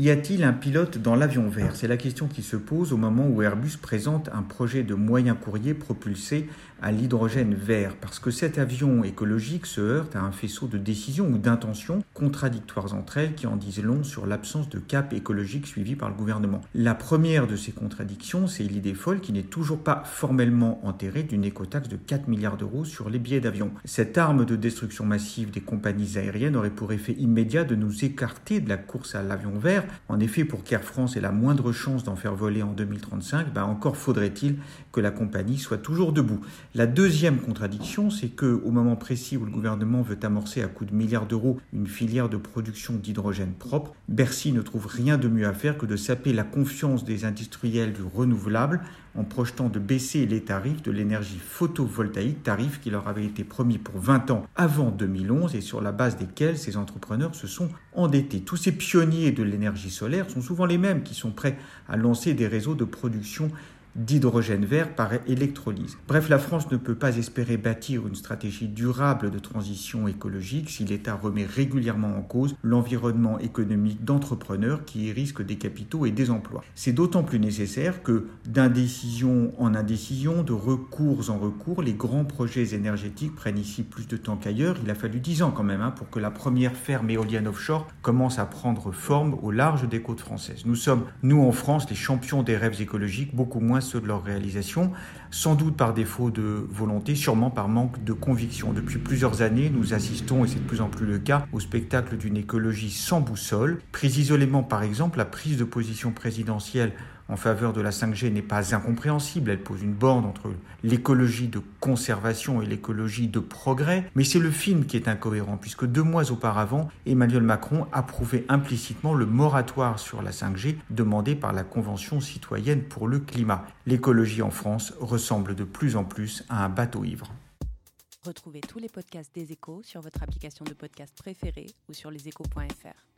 Y a-t-il un pilote dans l'avion vert? C'est la question qui se pose au moment où Airbus présente un projet de moyen courrier propulsé à l'hydrogène vert, parce que cet avion écologique se heurte à un faisceau de décisions ou d'intentions contradictoires entre elles qui en disent long sur l'absence de cap écologique suivi par le gouvernement. La première de ces contradictions, c'est l'idée folle qui n'est toujours pas formellement enterrée d'une écotaxe de 4 milliards d'euros sur les billets d'avion. Cette arme de destruction massive des compagnies aériennes aurait pour effet immédiat de nous écarter de la course à l'avion vert. En effet, pour qu'Air France ait la moindre chance d'en faire voler en 2035, ben encore faudrait-il que la compagnie soit toujours debout. La deuxième contradiction, c'est que au moment précis où le gouvernement veut amorcer à coups de milliards d'euros une filière de production d'hydrogène propre, Bercy ne trouve rien de mieux à faire que de saper la confiance des industriels du renouvelable en projetant de baisser les tarifs de l'énergie photovoltaïque, tarifs qui leur avaient été promis pour 20 ans avant 2011 et sur la base desquels ces entrepreneurs se sont endettés. Tous ces pionniers de l'énergie solaire sont souvent les mêmes qui sont prêts à lancer des réseaux de production d'hydrogène vert par électrolyse. Bref, la France ne peut pas espérer bâtir une stratégie durable de transition écologique si l'État remet régulièrement en cause l'environnement économique d'entrepreneurs qui risquent des capitaux et des emplois. C'est d'autant plus nécessaire que d'indécision en indécision, de recours en recours, les grands projets énergétiques prennent ici plus de temps qu'ailleurs. Il a fallu dix ans quand même hein, pour que la première ferme éolienne offshore commence à prendre forme au large des côtes françaises. Nous sommes, nous en France, les champions des rêves écologiques, beaucoup moins de leur réalisation, sans doute par défaut de volonté, sûrement par manque de conviction. Depuis plusieurs années, nous assistons, et c'est de plus en plus le cas, au spectacle d'une écologie sans boussole. Prise isolément, par exemple, la prise de position présidentielle en faveur de la 5G n'est pas incompréhensible. Elle pose une borne entre l'écologie de conservation et l'écologie de progrès. Mais c'est le film qui est incohérent, puisque deux mois auparavant, Emmanuel Macron approuvait implicitement le moratoire sur la 5G demandé par la Convention citoyenne pour le climat. L'écologie en France ressemble de plus en plus à un bateau ivre. Retrouvez tous les podcasts des échos sur votre application de podcast préférée ou sur leséchos.fr.